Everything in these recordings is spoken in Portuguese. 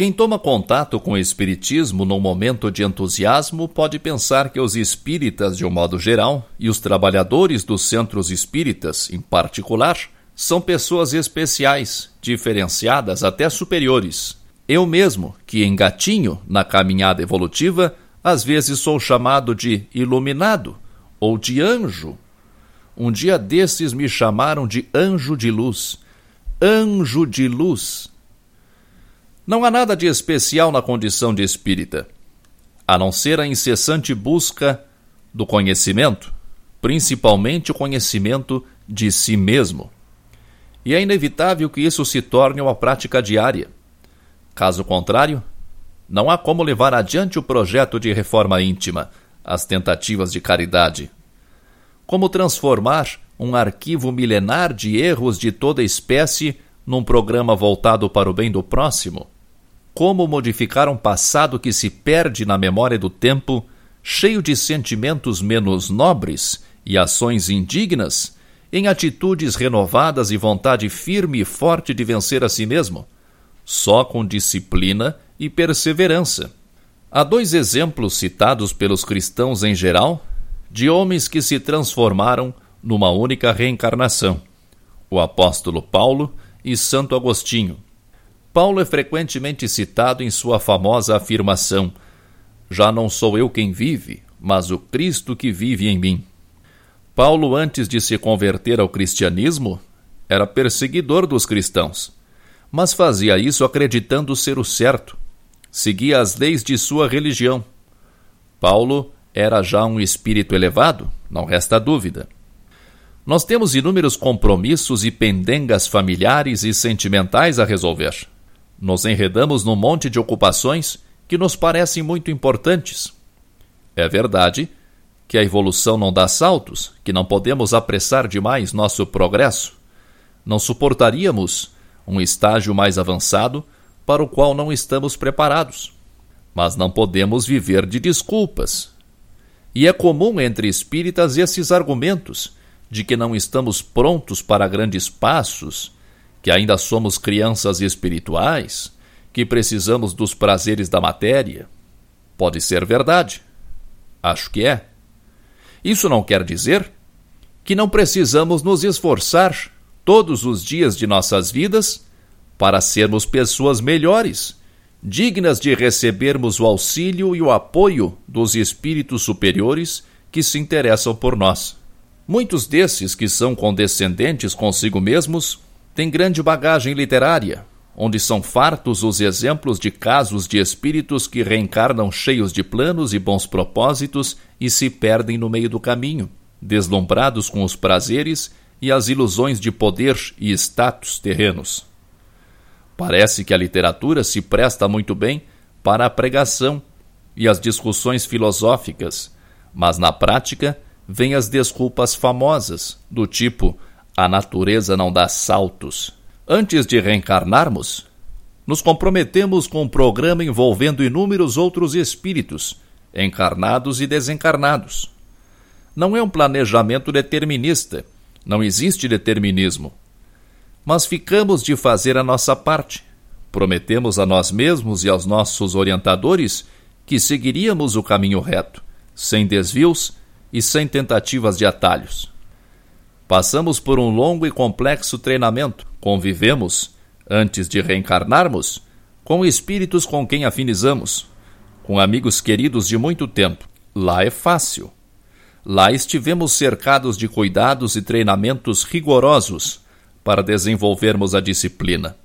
Quem toma contato com o Espiritismo num momento de entusiasmo pode pensar que os espíritas, de um modo geral, e os trabalhadores dos centros espíritas, em particular, são pessoas especiais, diferenciadas até superiores. Eu mesmo, que engatinho na caminhada evolutiva, às vezes sou chamado de iluminado ou de anjo. Um dia desses me chamaram de anjo de luz. Anjo de luz não há nada de especial na condição de espírita, a não ser a incessante busca do conhecimento, principalmente o conhecimento de si mesmo. E é inevitável que isso se torne uma prática diária. Caso contrário, não há como levar adiante o projeto de reforma íntima, as tentativas de caridade. Como transformar um arquivo milenar de erros de toda espécie num programa voltado para o bem do próximo? Como modificar um passado que se perde na memória do tempo, cheio de sentimentos menos nobres e ações indignas, em atitudes renovadas e vontade firme e forte de vencer a si mesmo, só com disciplina e perseverança. Há dois exemplos citados pelos cristãos em geral de homens que se transformaram numa única reencarnação: o apóstolo Paulo e Santo Agostinho Paulo é frequentemente citado em sua famosa afirmação: Já não sou eu quem vive, mas o Cristo que vive em mim. Paulo, antes de se converter ao cristianismo, era perseguidor dos cristãos, mas fazia isso acreditando ser o certo. Seguia as leis de sua religião. Paulo era já um espírito elevado, não resta dúvida. Nós temos inúmeros compromissos e pendengas familiares e sentimentais a resolver nos enredamos num monte de ocupações que nos parecem muito importantes. É verdade que a evolução não dá saltos, que não podemos apressar demais nosso progresso. Não suportaríamos um estágio mais avançado para o qual não estamos preparados. Mas não podemos viver de desculpas. E é comum entre espíritas esses argumentos de que não estamos prontos para grandes passos que ainda somos crianças espirituais, que precisamos dos prazeres da matéria. Pode ser verdade. Acho que é. Isso não quer dizer que não precisamos nos esforçar todos os dias de nossas vidas para sermos pessoas melhores, dignas de recebermos o auxílio e o apoio dos espíritos superiores que se interessam por nós. Muitos desses que são condescendentes consigo mesmos tem grande bagagem literária, onde são fartos os exemplos de casos de espíritos que reencarnam cheios de planos e bons propósitos e se perdem no meio do caminho, deslumbrados com os prazeres e as ilusões de poder e status terrenos. Parece que a literatura se presta muito bem para a pregação e as discussões filosóficas, mas na prática vêm as desculpas famosas, do tipo a natureza não dá saltos. Antes de reencarnarmos, nos comprometemos com um programa envolvendo inúmeros outros espíritos, encarnados e desencarnados. Não é um planejamento determinista, não existe determinismo. Mas ficamos de fazer a nossa parte. Prometemos a nós mesmos e aos nossos orientadores que seguiríamos o caminho reto, sem desvios e sem tentativas de atalhos. Passamos por um longo e complexo treinamento. Convivemos, antes de reencarnarmos, com espíritos com quem afinizamos, com amigos queridos de muito tempo. Lá é fácil. Lá estivemos cercados de cuidados e treinamentos rigorosos para desenvolvermos a disciplina.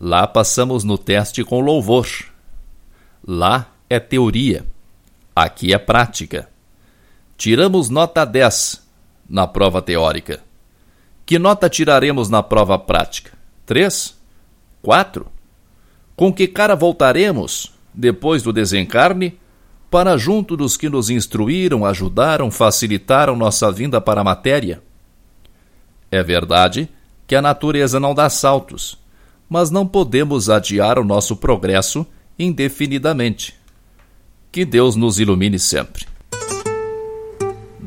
Lá passamos no teste com louvor. Lá é teoria. Aqui é prática. Tiramos nota 10 na prova teórica. Que nota tiraremos na prova prática? Três? Quatro? Com que cara voltaremos, depois do desencarne, para junto dos que nos instruíram, ajudaram, facilitaram nossa vinda para a matéria? É verdade que a natureza não dá saltos, mas não podemos adiar o nosso progresso indefinidamente. Que Deus nos ilumine sempre.